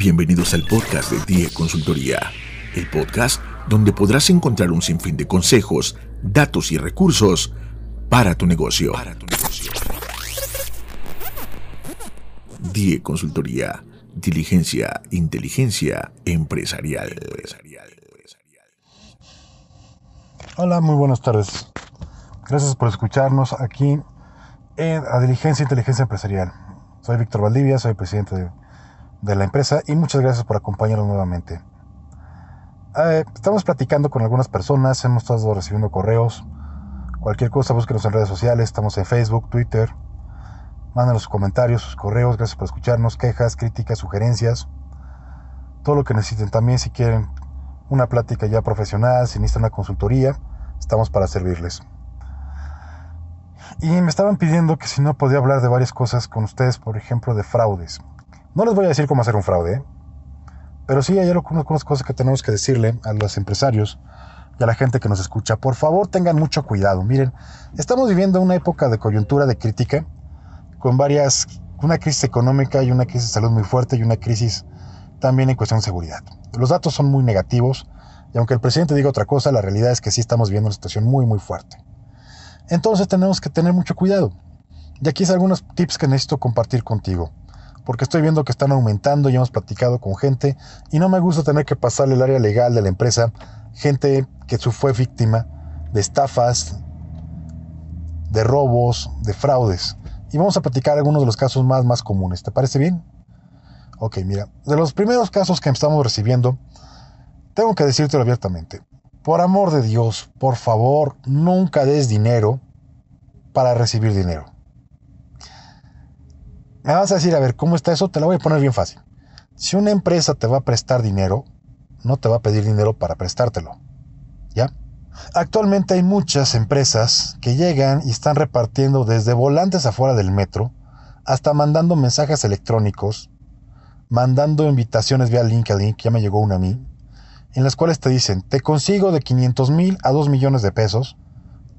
Bienvenidos al podcast de DIE Consultoría, el podcast donde podrás encontrar un sinfín de consejos, datos y recursos para tu negocio. Para tu negocio. DIE Consultoría, diligencia, inteligencia empresarial. Hola, muy buenas tardes. Gracias por escucharnos aquí en a Diligencia Inteligencia Empresarial. Soy Víctor Valdivia, soy presidente de de la empresa y muchas gracias por acompañarnos nuevamente. Eh, estamos platicando con algunas personas, hemos estado recibiendo correos. Cualquier cosa, búsquenos en redes sociales, estamos en Facebook, Twitter. Mándanos sus comentarios, sus correos, gracias por escucharnos, quejas, críticas, sugerencias. Todo lo que necesiten también, si quieren una plática ya profesional, si necesitan una consultoría, estamos para servirles. Y me estaban pidiendo que si no podía hablar de varias cosas con ustedes, por ejemplo, de fraudes. No les voy a decir cómo hacer un fraude, pero sí hay algunas cosas que tenemos que decirle a los empresarios y a la gente que nos escucha. Por favor, tengan mucho cuidado. Miren, estamos viviendo una época de coyuntura de crítica, con varias, una crisis económica y una crisis de salud muy fuerte y una crisis también en cuestión de seguridad. Los datos son muy negativos y aunque el presidente diga otra cosa, la realidad es que sí estamos viviendo una situación muy, muy fuerte. Entonces tenemos que tener mucho cuidado. Y aquí es algunos tips que necesito compartir contigo porque estoy viendo que están aumentando y hemos platicado con gente y no me gusta tener que pasarle el área legal de la empresa, gente que fue víctima de estafas, de robos, de fraudes. Y vamos a platicar algunos de los casos más, más comunes. ¿Te parece bien? Ok, mira, de los primeros casos que estamos recibiendo, tengo que decírtelo abiertamente. Por amor de Dios, por favor, nunca des dinero para recibir dinero. Me vas a decir, a ver, ¿cómo está eso? Te lo voy a poner bien fácil. Si una empresa te va a prestar dinero, no te va a pedir dinero para prestártelo. ¿Ya? Actualmente hay muchas empresas que llegan y están repartiendo desde volantes afuera del metro hasta mandando mensajes electrónicos, mandando invitaciones vía LinkedIn, que ya me llegó una a mí, en las cuales te dicen, te consigo de 500 mil a 2 millones de pesos,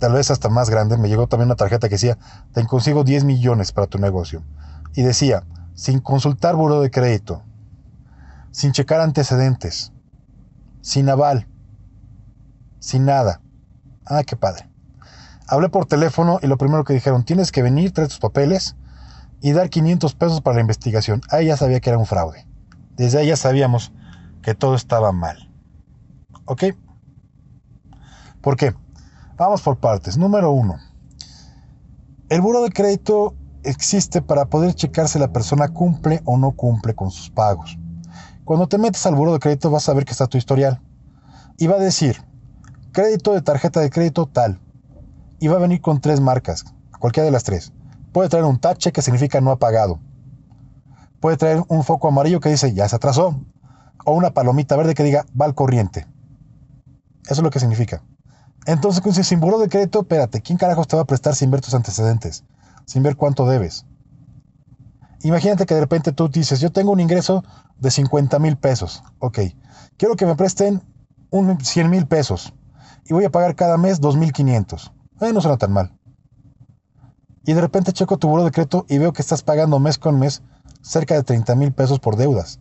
tal vez hasta más grande, me llegó también una tarjeta que decía, te consigo 10 millones para tu negocio y decía, sin consultar buro de crédito, sin checar antecedentes, sin aval, sin nada. Ah, qué padre. Hablé por teléfono y lo primero que dijeron, tienes que venir, traer tus papeles y dar 500 pesos para la investigación. Ahí ya sabía que era un fraude. Desde ahí ya sabíamos que todo estaba mal. ¿Ok? ¿Por qué? Vamos por partes. Número uno. El buro de crédito existe para poder checar si la persona cumple o no cumple con sus pagos. Cuando te metes al buro de crédito vas a ver que está tu historial. Y va a decir, crédito de tarjeta de crédito tal. Y va a venir con tres marcas, cualquiera de las tres. Puede traer un tache que significa no ha pagado. Puede traer un foco amarillo que dice ya se atrasó. O una palomita verde que diga va al corriente. Eso es lo que significa. Entonces, sin buro de crédito, espérate, ¿quién carajos te va a prestar sin ver tus antecedentes? Sin ver cuánto debes. Imagínate que de repente tú dices, yo tengo un ingreso de 50 mil pesos. Ok, quiero que me presten un 100 mil pesos y voy a pagar cada mes 2.500. Eh, no suena tan mal. Y de repente checo tu buro de crédito y veo que estás pagando mes con mes cerca de 30 mil pesos por deudas.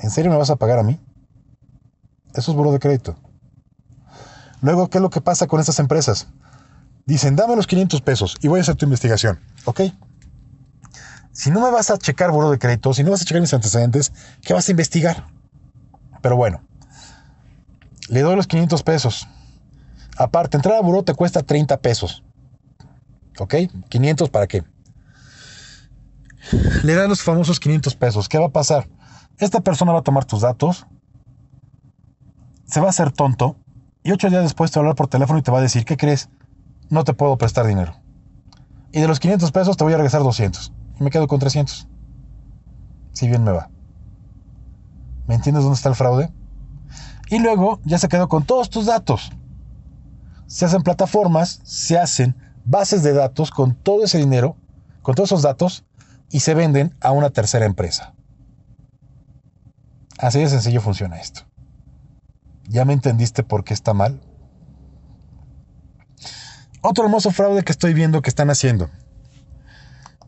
¿En serio me vas a pagar a mí? Eso es buro de crédito. Luego, ¿qué es lo que pasa con estas empresas? Dicen, dame los 500 pesos y voy a hacer tu investigación. ¿Ok? Si no me vas a checar buro de crédito, si no vas a checar mis antecedentes, ¿qué vas a investigar? Pero bueno, le doy los 500 pesos. Aparte, entrar a buro te cuesta 30 pesos. ¿Ok? 500 para qué? Le dan los famosos 500 pesos. ¿Qué va a pasar? Esta persona va a tomar tus datos, se va a hacer tonto y ocho días después te va a hablar por teléfono y te va a decir, ¿qué crees? No te puedo prestar dinero. Y de los 500 pesos te voy a regresar 200. Y me quedo con 300. Si bien me va. ¿Me entiendes dónde está el fraude? Y luego ya se quedó con todos tus datos. Se hacen plataformas, se hacen bases de datos con todo ese dinero, con todos esos datos, y se venden a una tercera empresa. Así de sencillo funciona esto. ¿Ya me entendiste por qué está mal? Otro hermoso fraude que estoy viendo que están haciendo.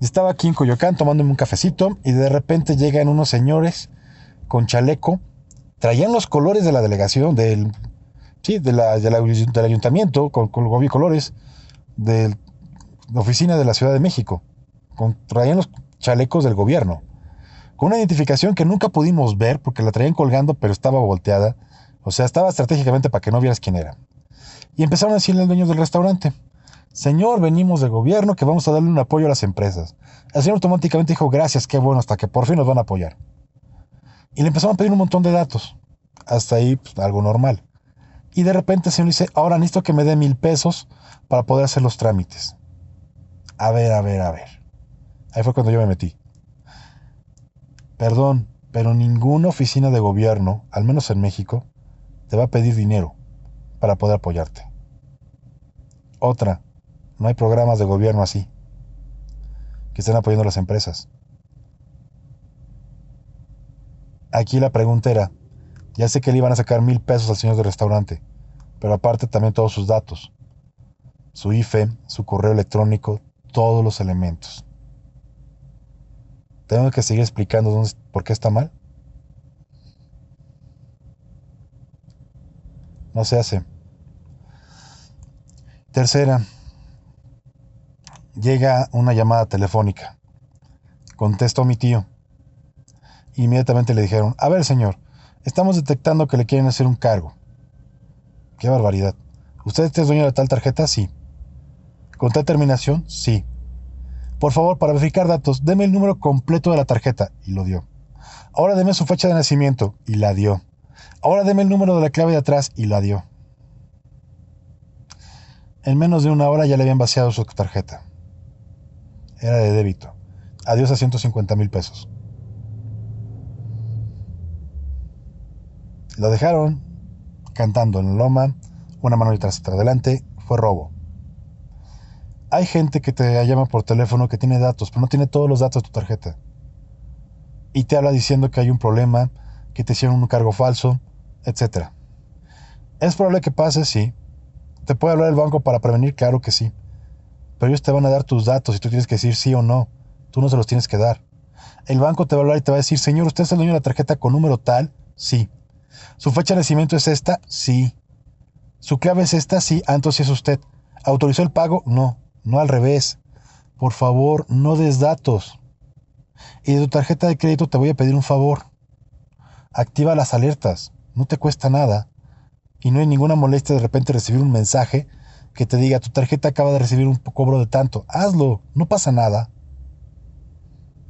Estaba aquí en Coyoacán tomándome un cafecito y de repente llegan unos señores con chaleco, traían los colores de la delegación, del, sí, de la, del ayuntamiento, con, con los colores de la oficina de la Ciudad de México, traían los chalecos del gobierno, con una identificación que nunca pudimos ver porque la traían colgando, pero estaba volteada, o sea, estaba estratégicamente para que no vieras quién era. Y empezaron a decirle al dueño del restaurante, Señor, venimos del gobierno que vamos a darle un apoyo a las empresas. El señor automáticamente dijo, gracias, qué bueno, hasta que por fin nos van a apoyar. Y le empezaron a pedir un montón de datos. Hasta ahí, pues, algo normal. Y de repente el señor dice, ahora necesito que me dé mil pesos para poder hacer los trámites. A ver, a ver, a ver. Ahí fue cuando yo me metí. Perdón, pero ninguna oficina de gobierno, al menos en México, te va a pedir dinero para poder apoyarte. Otra, no hay programas de gobierno así, que estén apoyando a las empresas. Aquí la pregunta era, ya sé que le iban a sacar mil pesos al señor del restaurante, pero aparte también todos sus datos, su IFE, su correo electrónico, todos los elementos. ¿Tengo que seguir explicando por qué está mal? No se hace. Tercera, llega una llamada telefónica. Contestó mi tío. Inmediatamente le dijeron, a ver señor, estamos detectando que le quieren hacer un cargo. Qué barbaridad. ¿Usted es dueño de tal tarjeta? Sí. ¿Con tal terminación? Sí. Por favor, para verificar datos, deme el número completo de la tarjeta. Y lo dio. Ahora deme su fecha de nacimiento. Y la dio. Ahora deme el número de la clave de atrás. Y la dio. En menos de una hora ya le habían vaciado su tarjeta. Era de débito. Adiós a 150 mil pesos. Lo dejaron cantando en la loma, una mano detrás y adelante, fue robo. Hay gente que te llama por teléfono que tiene datos, pero no tiene todos los datos de tu tarjeta. Y te habla diciendo que hay un problema, que te hicieron un cargo falso, etc. ¿Es probable que pase? Sí. ¿Te puede hablar el banco para prevenir? Claro que sí. Pero ellos te van a dar tus datos y tú tienes que decir sí o no. Tú no se los tienes que dar. El banco te va a hablar y te va a decir, señor, ¿usted es el dueño de la tarjeta con número tal? Sí. ¿Su fecha de nacimiento es esta? Sí. ¿Su clave es esta? Sí. Ah, entonces es usted. ¿Autorizó el pago? No no al revés. Por favor, no des datos. Y de tu tarjeta de crédito te voy a pedir un favor. Activa las alertas, no te cuesta nada. Y no hay ninguna molestia de repente recibir un mensaje que te diga tu tarjeta acaba de recibir un cobro de tanto. Hazlo, no pasa nada.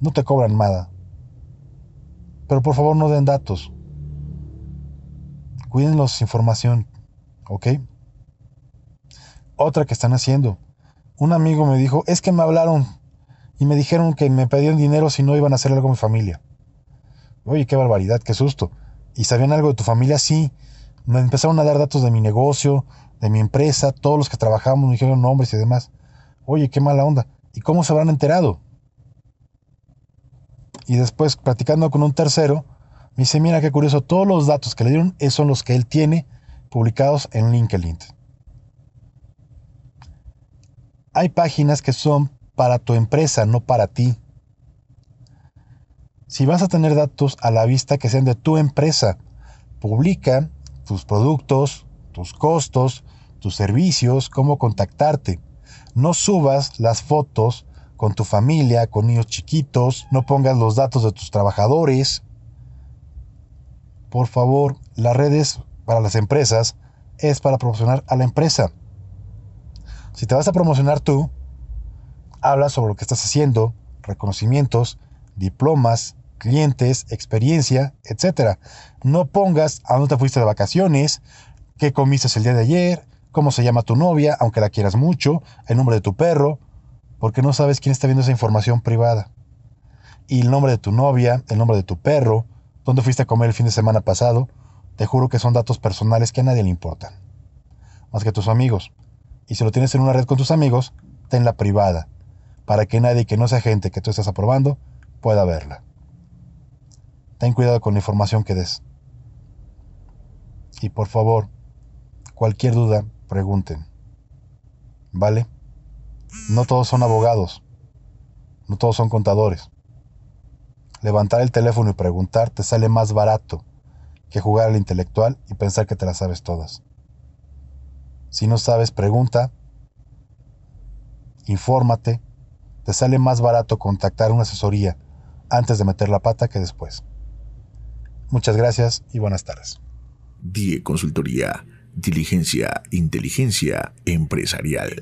No te cobran nada. Pero por favor no den datos. Cuídenlos información, ¿ok? Otra que están haciendo un amigo me dijo, es que me hablaron y me dijeron que me pedían dinero si no iban a hacer algo a mi familia. Oye, qué barbaridad, qué susto. ¿Y sabían algo de tu familia? Sí. Me empezaron a dar datos de mi negocio, de mi empresa, todos los que trabajamos me dijeron nombres y demás. Oye, qué mala onda. ¿Y cómo se habrán enterado? Y después, platicando con un tercero, me dice, mira qué curioso, todos los datos que le dieron son los que él tiene publicados en LinkedIn. Hay páginas que son para tu empresa, no para ti. Si vas a tener datos a la vista que sean de tu empresa, publica tus productos, tus costos, tus servicios, cómo contactarte. No subas las fotos con tu familia, con niños chiquitos, no pongas los datos de tus trabajadores. Por favor, las redes para las empresas es para promocionar a la empresa. Si te vas a promocionar tú, habla sobre lo que estás haciendo, reconocimientos, diplomas, clientes, experiencia, etc. No pongas a dónde te fuiste de vacaciones, qué comiste el día de ayer, cómo se llama tu novia, aunque la quieras mucho, el nombre de tu perro, porque no sabes quién está viendo esa información privada. Y el nombre de tu novia, el nombre de tu perro, dónde fuiste a comer el fin de semana pasado, te juro que son datos personales que a nadie le importan. Más que tus amigos. Y si lo tienes en una red con tus amigos, tenla privada, para que nadie que no sea gente que tú estás aprobando pueda verla. Ten cuidado con la información que des. Y por favor, cualquier duda, pregunten. ¿Vale? No todos son abogados. No todos son contadores. Levantar el teléfono y preguntar te sale más barato que jugar al intelectual y pensar que te las sabes todas. Si no sabes, pregunta, infórmate, te sale más barato contactar una asesoría antes de meter la pata que después. Muchas gracias y buenas tardes. Die Consultoría, diligencia, inteligencia empresarial.